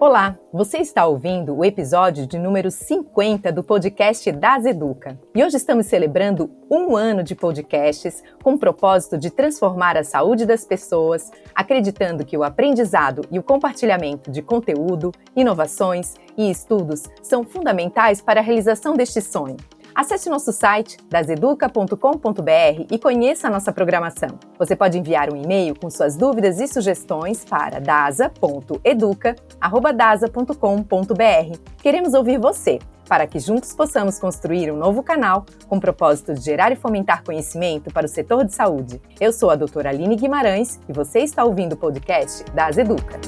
Olá, você está ouvindo o episódio de número 50 do podcast Das Educa. E hoje estamos celebrando um ano de podcasts com o propósito de transformar a saúde das pessoas, acreditando que o aprendizado e o compartilhamento de conteúdo, inovações e estudos são fundamentais para a realização deste sonho. Acesse nosso site daseduca.com.br e conheça a nossa programação. Você pode enviar um e-mail com suas dúvidas e sugestões para dasa.educa@dasa.com.br. Queremos ouvir você para que juntos possamos construir um novo canal com o propósito de gerar e fomentar conhecimento para o setor de saúde. Eu sou a doutora Aline Guimarães e você está ouvindo o podcast Das Educa.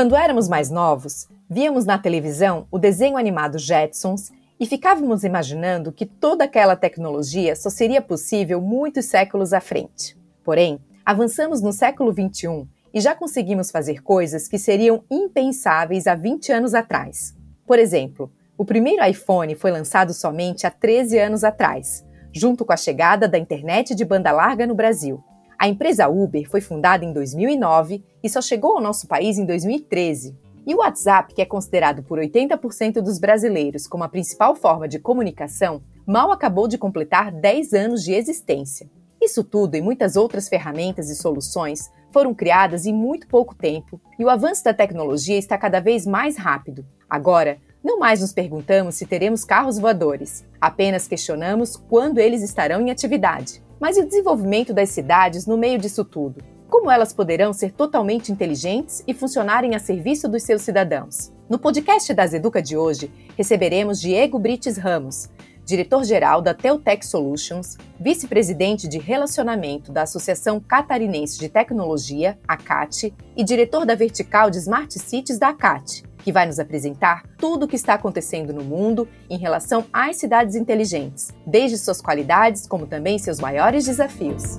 Quando éramos mais novos, víamos na televisão o desenho animado Jetsons e ficávamos imaginando que toda aquela tecnologia só seria possível muitos séculos à frente. Porém, avançamos no século XXI e já conseguimos fazer coisas que seriam impensáveis há 20 anos atrás. Por exemplo, o primeiro iPhone foi lançado somente há 13 anos atrás, junto com a chegada da internet de banda larga no Brasil. A empresa Uber foi fundada em 2009 e só chegou ao nosso país em 2013. E o WhatsApp, que é considerado por 80% dos brasileiros como a principal forma de comunicação, mal acabou de completar 10 anos de existência. Isso tudo e muitas outras ferramentas e soluções foram criadas em muito pouco tempo e o avanço da tecnologia está cada vez mais rápido. Agora, não mais nos perguntamos se teremos carros voadores, apenas questionamos quando eles estarão em atividade. Mas e o desenvolvimento das cidades no meio disso tudo? Como elas poderão ser totalmente inteligentes e funcionarem a serviço dos seus cidadãos? No podcast das Educa de hoje, receberemos Diego Brites Ramos, diretor-geral da Teutec Solutions, vice-presidente de relacionamento da Associação Catarinense de Tecnologia, ACAT, e diretor da vertical de Smart Cities da ACAT, que vai nos apresentar tudo o que está acontecendo no mundo em relação às cidades inteligentes, desde suas qualidades como também seus maiores desafios.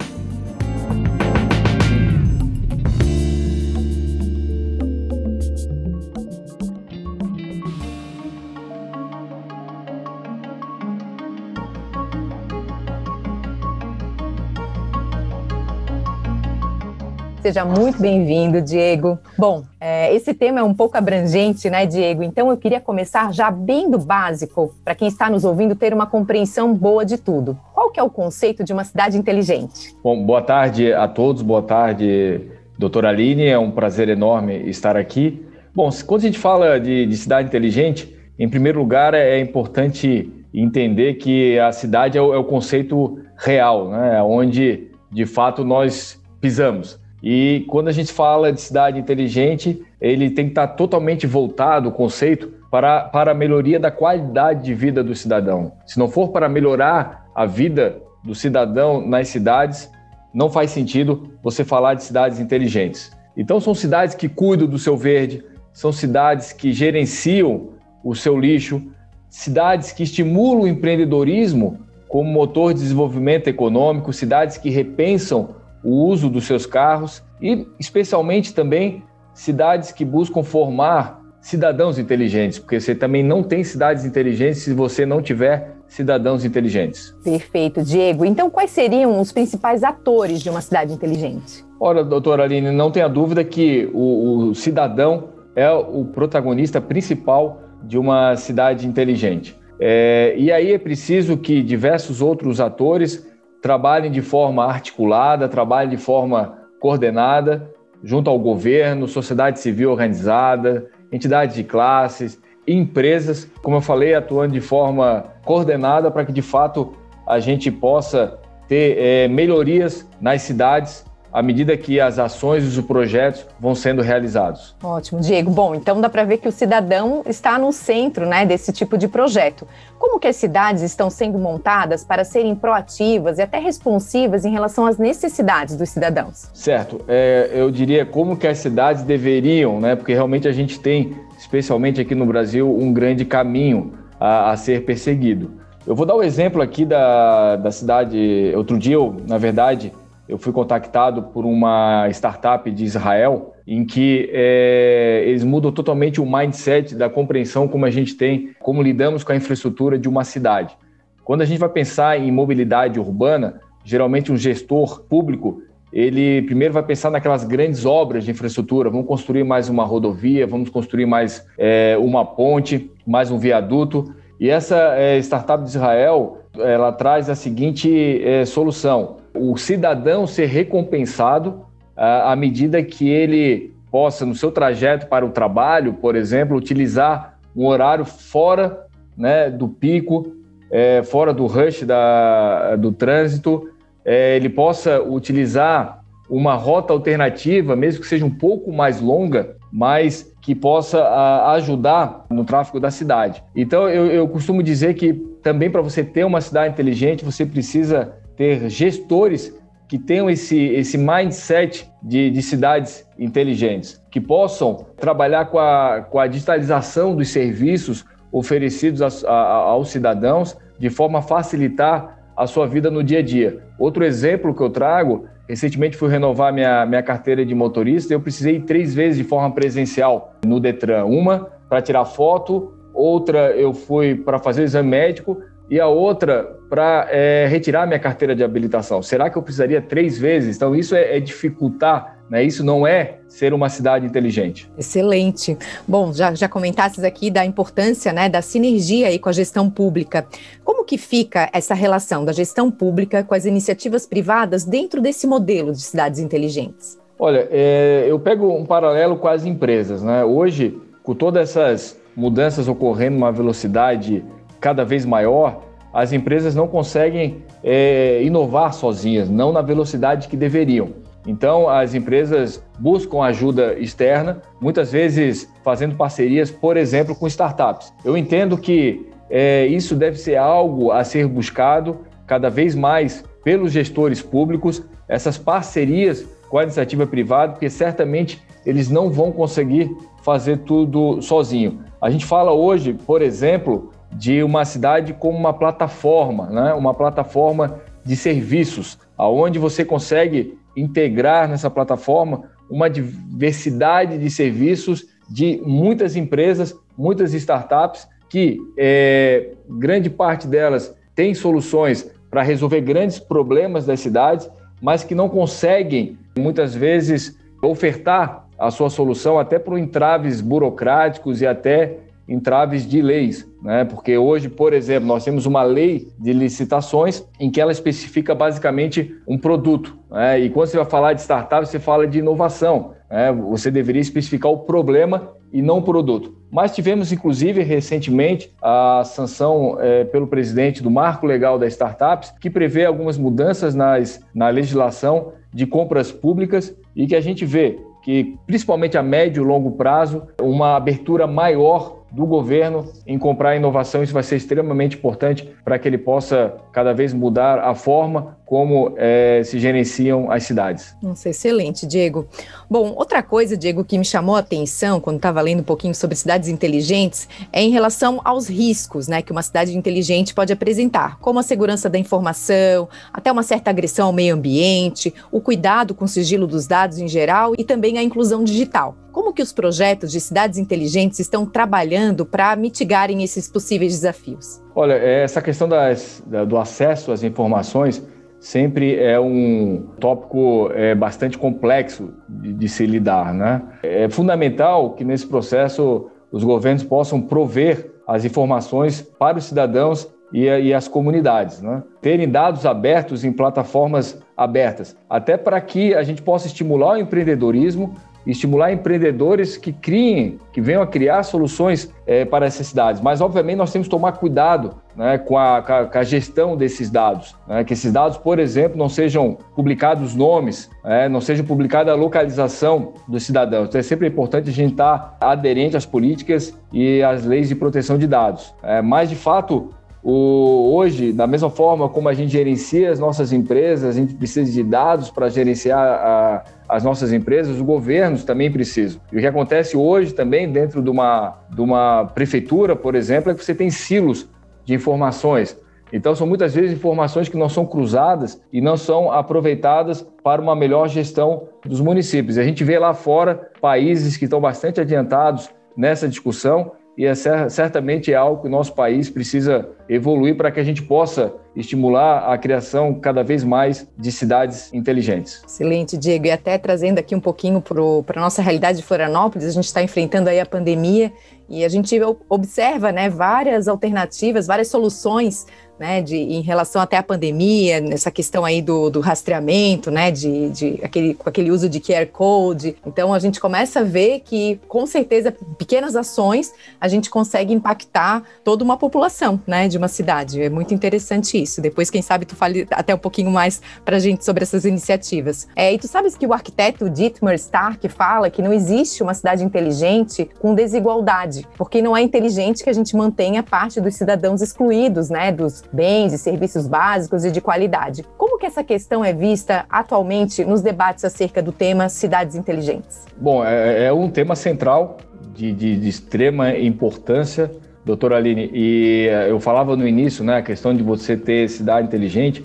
Seja muito bem-vindo, Diego. Bom, é, esse tema é um pouco abrangente, né, Diego? Então eu queria começar já bem do básico, para quem está nos ouvindo ter uma compreensão boa de tudo. Qual que é o conceito de uma cidade inteligente? Bom, boa tarde a todos, boa tarde, doutora Aline, é um prazer enorme estar aqui. Bom, quando a gente fala de, de cidade inteligente, em primeiro lugar é importante entender que a cidade é o, é o conceito real, né, onde de fato nós pisamos. E quando a gente fala de cidade inteligente, ele tem que estar totalmente voltado, o conceito, para, para a melhoria da qualidade de vida do cidadão. Se não for para melhorar a vida do cidadão nas cidades, não faz sentido você falar de cidades inteligentes. Então, são cidades que cuidam do seu verde, são cidades que gerenciam o seu lixo, cidades que estimulam o empreendedorismo como motor de desenvolvimento econômico, cidades que repensam o uso dos seus carros e, especialmente, também cidades que buscam formar cidadãos inteligentes, porque você também não tem cidades inteligentes se você não tiver cidadãos inteligentes. Perfeito, Diego. Então, quais seriam os principais atores de uma cidade inteligente? Ora, doutora Aline, não tenha dúvida que o, o cidadão é o protagonista principal de uma cidade inteligente. É, e aí é preciso que diversos outros atores trabalhem de forma articulada, trabalhem de forma coordenada, junto ao governo, sociedade civil organizada, entidades de classes, empresas, como eu falei, atuando de forma coordenada para que de fato a gente possa ter é, melhorias nas cidades à medida que as ações e os projetos vão sendo realizados. Ótimo, Diego. Bom, então dá para ver que o cidadão está no centro né, desse tipo de projeto. Como que as cidades estão sendo montadas para serem proativas e até responsivas em relação às necessidades dos cidadãos? Certo. É, eu diria como que as cidades deveriam, né, porque realmente a gente tem, especialmente aqui no Brasil, um grande caminho a, a ser perseguido. Eu vou dar o um exemplo aqui da, da cidade. Outro dia, eu, na verdade, eu fui contactado por uma startup de Israel em que é, eles mudam totalmente o mindset da compreensão como a gente tem, como lidamos com a infraestrutura de uma cidade. Quando a gente vai pensar em mobilidade urbana, geralmente um gestor público ele primeiro vai pensar naquelas grandes obras de infraestrutura. Vamos construir mais uma rodovia, vamos construir mais é, uma ponte, mais um viaduto. E essa é, startup de Israel, ela traz a seguinte é, solução: o cidadão ser recompensado à medida que ele possa, no seu trajeto para o trabalho, por exemplo, utilizar um horário fora né, do pico, é, fora do rush da, do trânsito, é, ele possa utilizar uma rota alternativa, mesmo que seja um pouco mais longa, mas que possa a, ajudar no tráfego da cidade. Então, eu, eu costumo dizer que também para você ter uma cidade inteligente, você precisa ter gestores que tenham esse, esse mindset de, de cidades inteligentes, que possam trabalhar com a, com a digitalização dos serviços oferecidos a, a, aos cidadãos, de forma a facilitar a sua vida no dia a dia. Outro exemplo que eu trago, recentemente fui renovar minha, minha carteira de motorista, eu precisei ir três vezes de forma presencial no Detran. Uma para tirar foto, outra eu fui para fazer exame médico e a outra para é, retirar minha carteira de habilitação. Será que eu precisaria três vezes? Então, isso é, é dificultar, né? Isso não é ser uma cidade inteligente. Excelente. Bom, já, já comentasses aqui da importância né, da sinergia aí com a gestão pública. Como que fica essa relação da gestão pública com as iniciativas privadas dentro desse modelo de cidades inteligentes? Olha, é, eu pego um paralelo com as empresas. Né? Hoje, com todas essas mudanças ocorrendo numa velocidade cada vez maior, as empresas não conseguem é, inovar sozinhas, não na velocidade que deveriam. Então, as empresas buscam ajuda externa, muitas vezes fazendo parcerias, por exemplo, com startups. Eu entendo que é, isso deve ser algo a ser buscado cada vez mais pelos gestores públicos, essas parcerias com a iniciativa privada, porque certamente eles não vão conseguir fazer tudo sozinho. A gente fala hoje, por exemplo, de uma cidade como uma plataforma, né? uma plataforma de serviços, aonde você consegue integrar nessa plataforma uma diversidade de serviços de muitas empresas, muitas startups, que é, grande parte delas tem soluções para resolver grandes problemas das cidades, mas que não conseguem, muitas vezes, ofertar a sua solução até por entraves burocráticos e até entraves de leis, né? Porque hoje, por exemplo, nós temos uma lei de licitações em que ela especifica basicamente um produto, né? E quando você vai falar de startup, você fala de inovação, né? Você deveria especificar o problema e não o produto. Mas tivemos, inclusive, recentemente, a sanção é, pelo presidente do Marco Legal das Startups, que prevê algumas mudanças nas, na legislação de compras públicas e que a gente vê que, principalmente a médio e longo prazo, uma abertura maior do governo em comprar inovação. Isso vai ser extremamente importante para que ele possa cada vez mudar a forma como é, se gerenciam as cidades. Nossa, excelente, Diego. Bom, outra coisa, Diego, que me chamou a atenção quando estava lendo um pouquinho sobre cidades inteligentes é em relação aos riscos né, que uma cidade inteligente pode apresentar, como a segurança da informação, até uma certa agressão ao meio ambiente, o cuidado com o sigilo dos dados em geral e também a inclusão digital. Como que os projetos de cidades inteligentes estão trabalhando para mitigarem esses possíveis desafios? Olha, essa questão das, do acesso às informações sempre é um tópico é, bastante complexo de, de, se lidar. Né? É fundamental que nesse processo os governos possam prover as informações para os cidadãos e, e as comunidades, né? terem dados abertos em plataformas abertas, até para que a gente possa estimular o empreendedorismo estimular empreendedores que criem, que venham a criar soluções é, para essas cidades. Mas, obviamente, nós temos que tomar cuidado né, com, a, com, a, gestão desses dados. Né, que esses dados, por exemplo, não sejam publicados nomes, é, não seja publicada a localização dos cidadãos. Então, é sempre importante a gente estar aderente às políticas e às leis de proteção de dados. É, mas, de fato, o, hoje, da mesma forma como a gente gerencia as nossas empresas, a gente precisa de dados para gerenciar a, as nossas empresas, os governos também precisam. E o que acontece hoje também dentro de uma, de uma prefeitura, por exemplo, é que você tem silos de informações. Então, são muitas vezes informações que não são cruzadas e não são aproveitadas para uma melhor gestão dos municípios. A gente vê lá fora países que estão bastante adiantados nessa discussão e é certamente é algo que o nosso país precisa evoluir para que a gente possa estimular a criação cada vez mais de cidades inteligentes. Excelente, Diego. E até trazendo aqui um pouquinho para a nossa realidade de Florianópolis, a gente está enfrentando aí a pandemia e a gente observa né, várias alternativas, várias soluções né, de, em relação até à pandemia, nessa questão aí do, do rastreamento, né, de, de aquele, com aquele uso de QR Code. Então, a gente começa a ver que, com certeza, pequenas ações, a gente consegue impactar toda uma população, né, de uma cidade. É muito interessante isso. Depois, quem sabe, tu fale até um pouquinho mais para a gente sobre essas iniciativas. É, e tu sabes que o arquiteto Dietmar Stark fala que não existe uma cidade inteligente com desigualdade, porque não é inteligente que a gente mantenha parte dos cidadãos excluídos, né, dos bens e serviços básicos e de qualidade. Como que essa questão é vista atualmente nos debates acerca do tema cidades inteligentes? Bom, é, é um tema central de, de, de extrema importância, doutora Aline, e eh, eu falava no início, né, a questão de você ter cidade inteligente,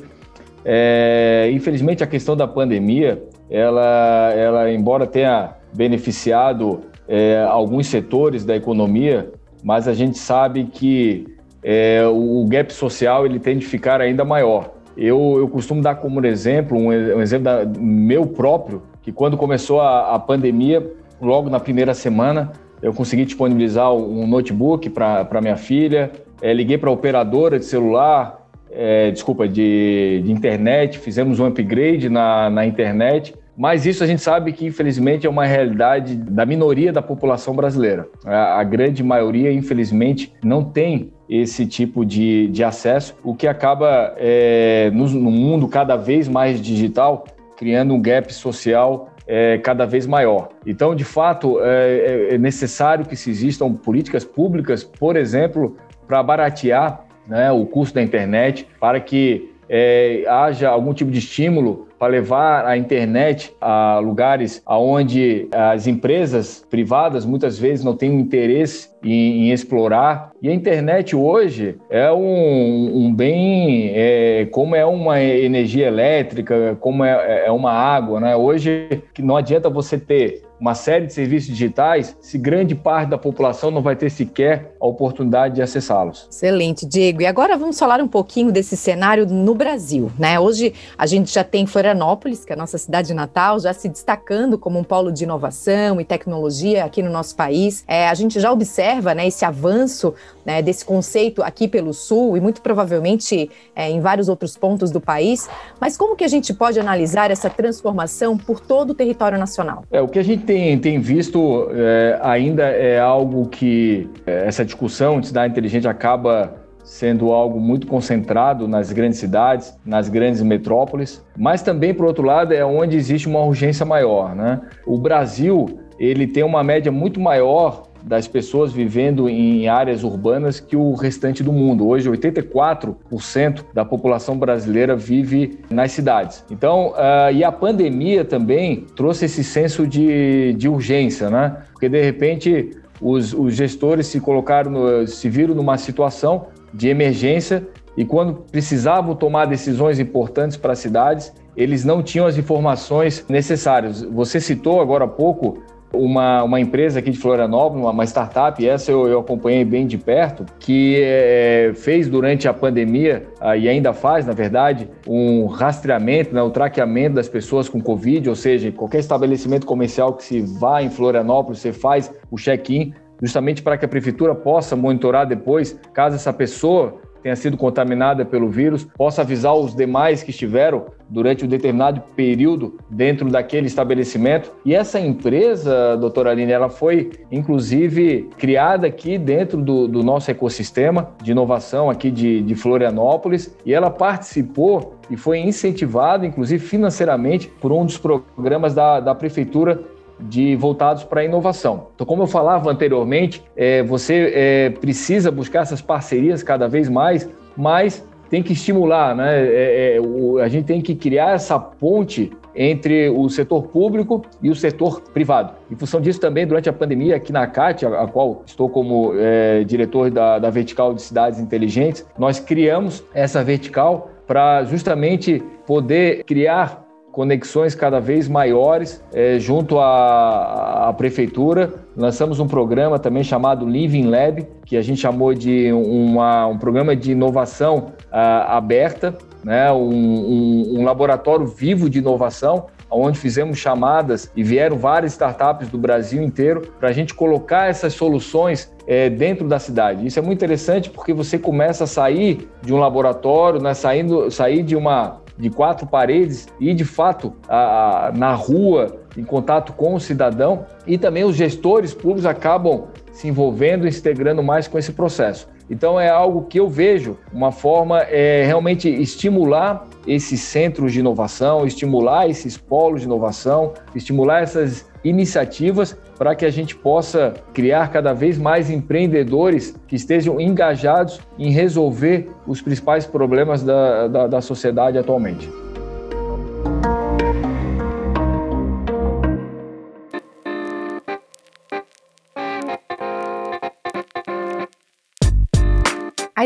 é, infelizmente a questão da pandemia, ela, ela embora tenha beneficiado é, alguns setores da economia, mas a gente sabe que é, o gap social ele tende a ficar ainda maior. Eu, eu costumo dar como exemplo, um, um exemplo da, meu próprio, que quando começou a, a pandemia, logo na primeira semana, eu consegui disponibilizar um notebook para minha filha, é, liguei para a operadora de celular, é, desculpa, de, de, internet, fizemos um upgrade na, na internet, mas isso a gente sabe que, infelizmente, é uma realidade da minoria da população brasileira. A, a grande maioria, infelizmente, não tem esse tipo de, de acesso, o que acaba, é, no, no, mundo cada vez mais digital, criando um gap social é, cada vez maior. Então, de fato, é, é necessário que se existam políticas públicas, por exemplo, para baratear né, o custo da internet, para que é, haja algum tipo de estímulo para levar a internet a lugares onde as empresas privadas muitas vezes não têm interesse em, em explorar. E a internet hoje é um, um bem, é, como é uma energia elétrica, como é, é uma água. Né? Hoje não adianta você ter uma série de serviços digitais se grande parte da população não vai ter sequer a oportunidade de acessá-los. Excelente, Diego. E agora vamos falar um pouquinho desse cenário no Brasil, né? Hoje a gente já tem Florianópolis, que é a nossa cidade natal, já se destacando como um polo de inovação e tecnologia aqui no nosso país. É, a gente já observa, né, esse avanço né, desse conceito aqui pelo Sul e muito provavelmente é, em vários outros pontos do país. Mas como que a gente pode analisar essa transformação por todo o território nacional? É o que a gente tem, tem visto é, ainda é algo que é, essa discussão de cidade inteligente acaba sendo algo muito concentrado nas grandes cidades, nas grandes metrópoles, mas também, por outro lado, é onde existe uma urgência maior. Né? O Brasil ele tem uma média muito maior das pessoas vivendo em áreas urbanas que o restante do mundo. Hoje, 84% da população brasileira vive nas cidades. Então, uh, e a pandemia também trouxe esse senso de, de urgência, né? Porque de repente os, os gestores se colocaram, no, se viram numa situação de emergência e quando precisavam tomar decisões importantes para as cidades, eles não tinham as informações necessárias. Você citou agora há pouco uma, uma empresa aqui de Florianópolis, uma, uma startup, essa eu, eu, acompanhei bem de perto, que é, fez durante a pandemia, ah, e ainda faz, na verdade, um rastreamento, né, o traqueamento das pessoas com Covid, ou seja, qualquer estabelecimento comercial que se vá em Florianópolis, você faz o check-in, justamente para que a prefeitura possa monitorar depois, caso essa pessoa tenha sido contaminada pelo vírus, possa avisar os demais que estiveram durante um determinado período dentro daquele estabelecimento. E essa empresa, doutora Aline, ela foi inclusive criada aqui dentro do, do nosso ecossistema de inovação aqui de, de Florianópolis e ela participou e foi incentivada, inclusive financeiramente, por um dos programas da, da prefeitura de voltados para a inovação. Então, como eu falava anteriormente, é, você é, precisa buscar essas parcerias cada vez mais, mas tem que estimular, né? É, é, o, a gente tem que criar essa ponte entre o setor público e o setor privado. Em função disso, também, durante a pandemia, aqui na CAT, a, a qual estou como é, diretor da, da Vertical de Cidades Inteligentes, nós criamos essa vertical para justamente poder criar conexões cada vez maiores é, junto à, à, prefeitura. Lançamos um programa também chamado Living Lab, que a gente chamou de uma, um programa de inovação uh, aberta, né? Um, um, um laboratório vivo de inovação onde fizemos chamadas e vieram várias startups do Brasil inteiro para a gente colocar essas soluções é, dentro da cidade. Isso é muito interessante porque você começa a sair de um laboratório, né, saindo, sair de uma de quatro paredes e de fato a, a, na rua em contato com o cidadão e também os gestores públicos acabam se envolvendo integrando mais com esse processo. Então é algo que eu vejo uma forma é realmente estimular esses centros de inovação, estimular esses polos de inovação, estimular essas iniciativas para que a gente possa criar cada vez mais empreendedores que estejam engajados em resolver os principais problemas da, da, da sociedade atualmente.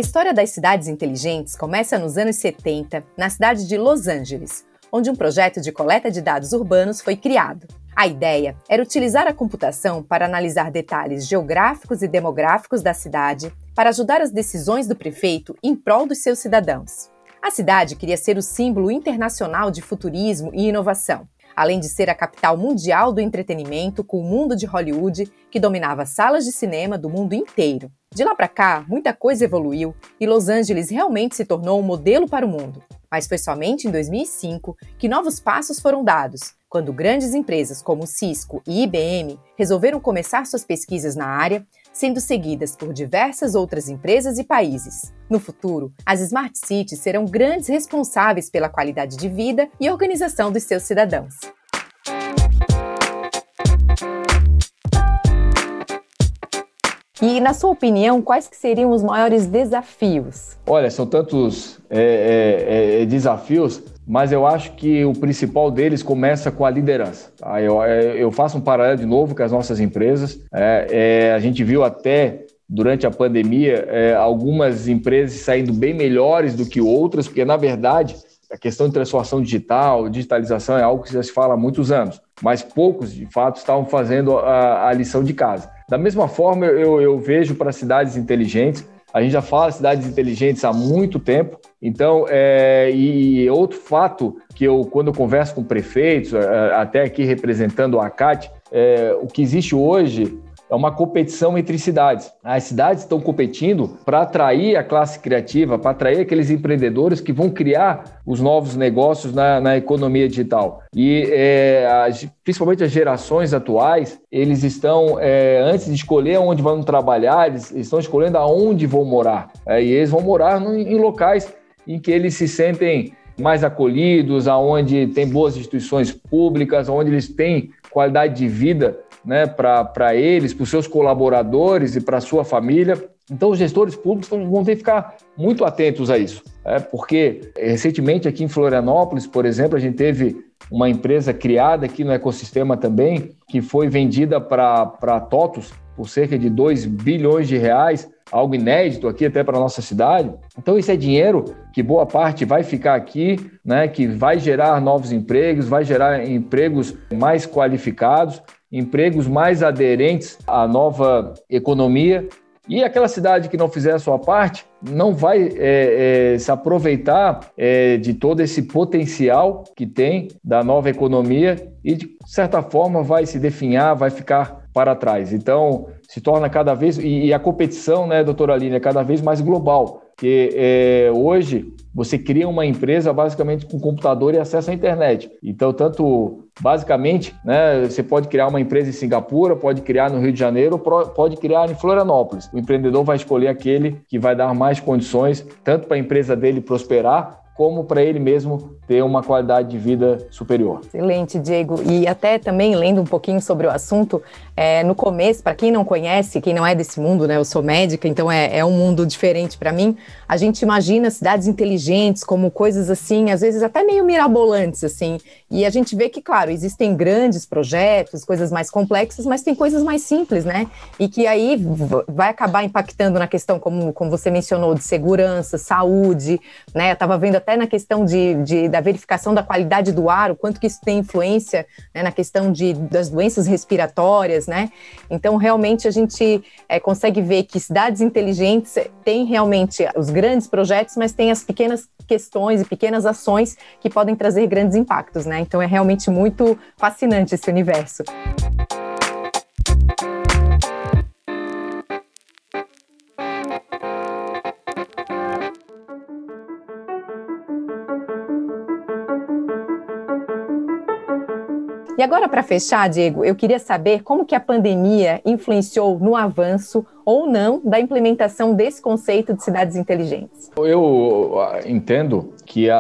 A história das cidades inteligentes começa nos anos 70, na cidade de Los Angeles, onde um projeto de coleta de dados urbanos foi criado. A ideia era utilizar a computação para analisar detalhes geográficos e demográficos da cidade para ajudar as decisões do prefeito em prol dos seus cidadãos. A cidade queria ser o símbolo internacional de futurismo e inovação, além de ser a capital mundial do entretenimento com o mundo de Hollywood que dominava salas de cinema do mundo inteiro. De lá para cá, muita coisa evoluiu e Los Angeles realmente se tornou um modelo para o mundo. Mas foi somente em 2005 que novos passos foram dados, quando grandes empresas como Cisco e IBM resolveram começar suas pesquisas na área, sendo seguidas por diversas outras empresas e países. No futuro, as Smart Cities serão grandes responsáveis pela qualidade de vida e organização dos seus cidadãos. E, na sua opinião, quais que seriam os maiores desafios? Olha, são tantos é, é, é, desafios, mas eu acho que o principal deles começa com a liderança. Tá? Eu, é, eu, faço um paralelo de novo com as nossas empresas. É, é, a gente viu até durante a pandemia algumas empresas saindo bem melhores do que outras, porque, na verdade, a questão de transformação digital, digitalização é algo que já se fala há muitos anos, mas poucos, de fato, estavam fazendo a, a lição de casa. Da mesma forma, eu, eu vejo para cidades inteligentes, a gente já fala cidades inteligentes há muito tempo, então, é, e outro fato que eu, quando eu converso com prefeitos, é, até aqui representando a CAT, é, o que existe hoje é uma competição entre cidades. As cidades estão competindo para atrair a classe criativa, para atrair aqueles empreendedores que vão criar os novos negócios na, na economia digital. E é, as, principalmente as gerações atuais, eles estão, é, antes de escolher onde vão trabalhar, eles estão escolhendo aonde vão morar. É, e eles vão morar no, em locais em que eles se sentem mais acolhidos, aonde tem boas instituições públicas, onde eles têm qualidade de vida né, para eles, para os seus colaboradores e para a sua família. Então, os gestores públicos vão ter que ficar muito atentos a isso, é, porque recentemente aqui em Florianópolis, por exemplo, a gente teve uma empresa criada aqui no ecossistema também, que foi vendida para TOTUS por cerca de 2 bilhões de reais, algo inédito aqui até para a nossa cidade. Então, isso é dinheiro que boa parte vai ficar aqui, né, que vai gerar novos empregos, vai gerar empregos mais qualificados empregos mais aderentes à nova economia. E aquela cidade que não fizer a sua parte não vai é, é, se aproveitar é, de todo esse potencial que tem da nova economia e, de certa forma, vai se definhar, vai ficar para trás. Então, se torna cada vez. E, e a competição, né, doutora Aline, é cada vez mais global. Porque é, hoje você cria uma empresa basicamente com computador e acesso à internet. Então, tanto basicamente, né, você pode criar uma empresa em Singapura, pode criar no Rio de Janeiro, pode criar em Florianópolis. O empreendedor vai escolher aquele que vai dar mais condições, tanto para a empresa dele prosperar, como para ele mesmo ter uma qualidade de vida superior. Excelente, Diego. E até também lendo um pouquinho sobre o assunto, é, no começo, para quem não conhece, quem não é desse mundo, né? Eu sou médica, então é, é um mundo diferente para mim. A gente imagina cidades inteligentes como coisas assim, às vezes até meio mirabolantes, assim. E a gente vê que, claro, existem grandes projetos, coisas mais complexas, mas tem coisas mais simples, né? E que aí vai acabar impactando na questão, como, como você mencionou, de segurança, saúde, né? Eu estava vendo até até na questão de, de, da verificação da qualidade do ar, o quanto que isso tem influência né, na questão de, das doenças respiratórias, né? Então, realmente, a gente é, consegue ver que cidades inteligentes têm realmente os grandes projetos, mas tem as pequenas questões e pequenas ações que podem trazer grandes impactos, né? Então, é realmente muito fascinante esse universo. E agora, para fechar, Diego, eu queria saber como que a pandemia influenciou no avanço ou não da implementação desse conceito de cidades inteligentes. Eu ah, entendo que a,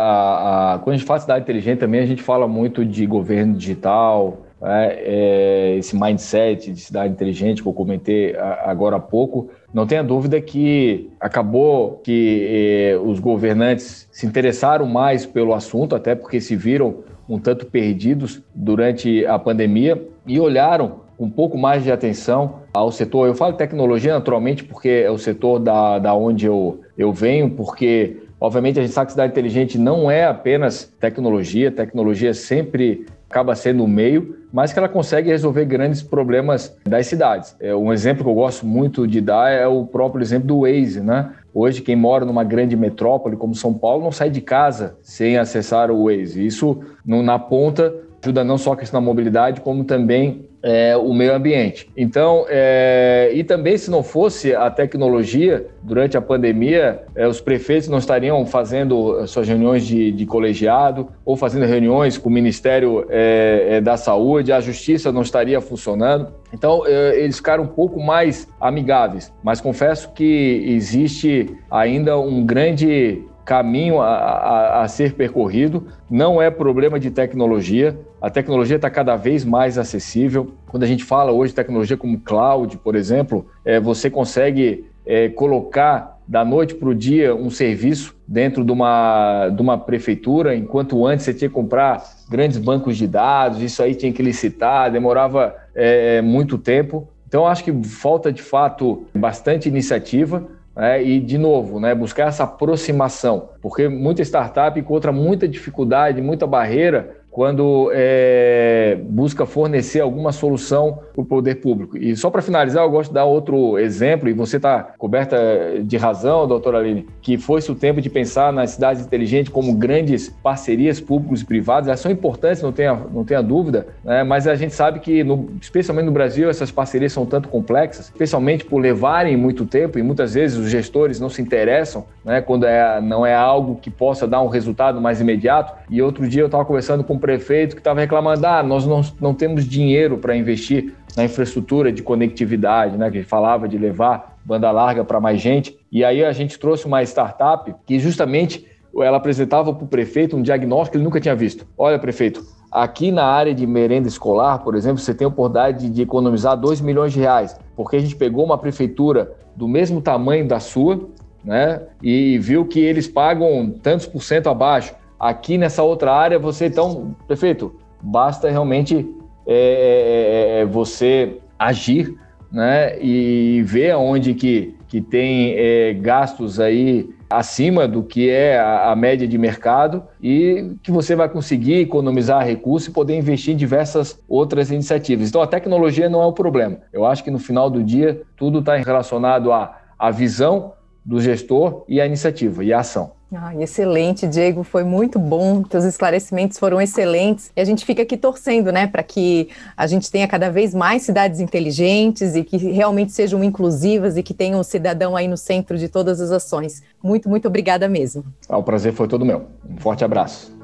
a, quando a gente fala de cidade inteligente também a gente fala muito de governo digital, é, é, esse mindset de cidade inteligente que eu comentei agora há pouco, não tenha dúvida que acabou que eh, os governantes se interessaram mais pelo assunto, até porque se viram um tanto perdidos durante a pandemia e olharam um pouco mais de atenção ao setor. Eu falo tecnologia naturalmente porque é o setor da, da onde eu, eu venho, porque obviamente a gente sabe que cidade inteligente não é apenas tecnologia, tecnologia sempre acaba sendo o meio, mas que ela consegue resolver grandes problemas das cidades. É, um exemplo que eu gosto muito de dar é o próprio exemplo do Waze, né? Hoje, quem mora numa grande metrópole como São Paulo não sai de casa sem acessar o Waze. Isso, na ponta, ajuda não só a questão da mobilidade, como também é, o meio ambiente. Então, é, e também se não fosse a tecnologia, durante a pandemia, é, os prefeitos não estariam fazendo suas reuniões de, de colegiado ou fazendo reuniões com o Ministério é, é, da Saúde, a Justiça não estaria funcionando. Então, é, eles ficaram um pouco mais amigáveis, mas confesso que existe ainda um grande caminho a, a, a, ser percorrido. Não é problema de tecnologia. A tecnologia está cada vez mais acessível. Quando a gente fala hoje de tecnologia como cloud, por exemplo, é, você consegue é, colocar da noite para o dia um serviço dentro de uma, de uma prefeitura, enquanto antes você tinha que comprar grandes bancos de dados, isso aí tinha que licitar, demorava é, muito tempo. Então, acho que falta de fato bastante iniciativa né? e, de novo, né, buscar essa aproximação, porque muita startup encontra muita dificuldade, muita barreira quando é, busca fornecer alguma solução para o poder público. E só para finalizar, eu gosto de dar outro exemplo, e você está coberta de razão, doutora Aline, que foi-se o tempo de pensar nas cidades inteligentes como grandes parcerias públicos e privadas. Elas são importantes, não tenha, não tenha dúvida, né? mas a gente sabe que, no, especialmente no Brasil, essas parcerias são tanto complexas, especialmente por levarem muito tempo, e muitas vezes os gestores não se interessam né? quando é, não é algo que possa dar um resultado mais imediato. E outro dia eu estava conversando com prefeito que estava reclamando: ah, nós não, não temos dinheiro para investir na infraestrutura de conectividade, né? Que falava de levar banda larga para mais gente. E aí a gente trouxe uma startup que justamente ela apresentava para o prefeito um diagnóstico que ele nunca tinha visto. Olha, prefeito, aqui na área de merenda escolar, por exemplo, você tem a oportunidade de economizar 2 milhões de reais, porque a gente pegou uma prefeitura do mesmo tamanho da sua, né? E viu que eles pagam tantos por cento abaixo. Aqui nessa outra área, você então, prefeito, basta realmente é, é, é, você agir né, e ver onde que, que tem é, gastos aí acima do que é a, a, média de mercado e que você vai conseguir economizar recursos e poder investir em diversas outras iniciativas. Então, a tecnologia não é o problema. Eu acho que no final do dia, tudo está relacionado à, à visão do gestor e à iniciativa e à ação. Ah, excelente, Diego, foi muito bom. Teus esclarecimentos foram excelentes. E a gente fica aqui torcendo, né, para que a gente tenha cada vez mais cidades inteligentes e que realmente sejam inclusivas e que tenham o cidadão aí no centro de todas as ações. Muito, muito obrigada mesmo. Ah, o prazer foi todo meu. Um forte abraço.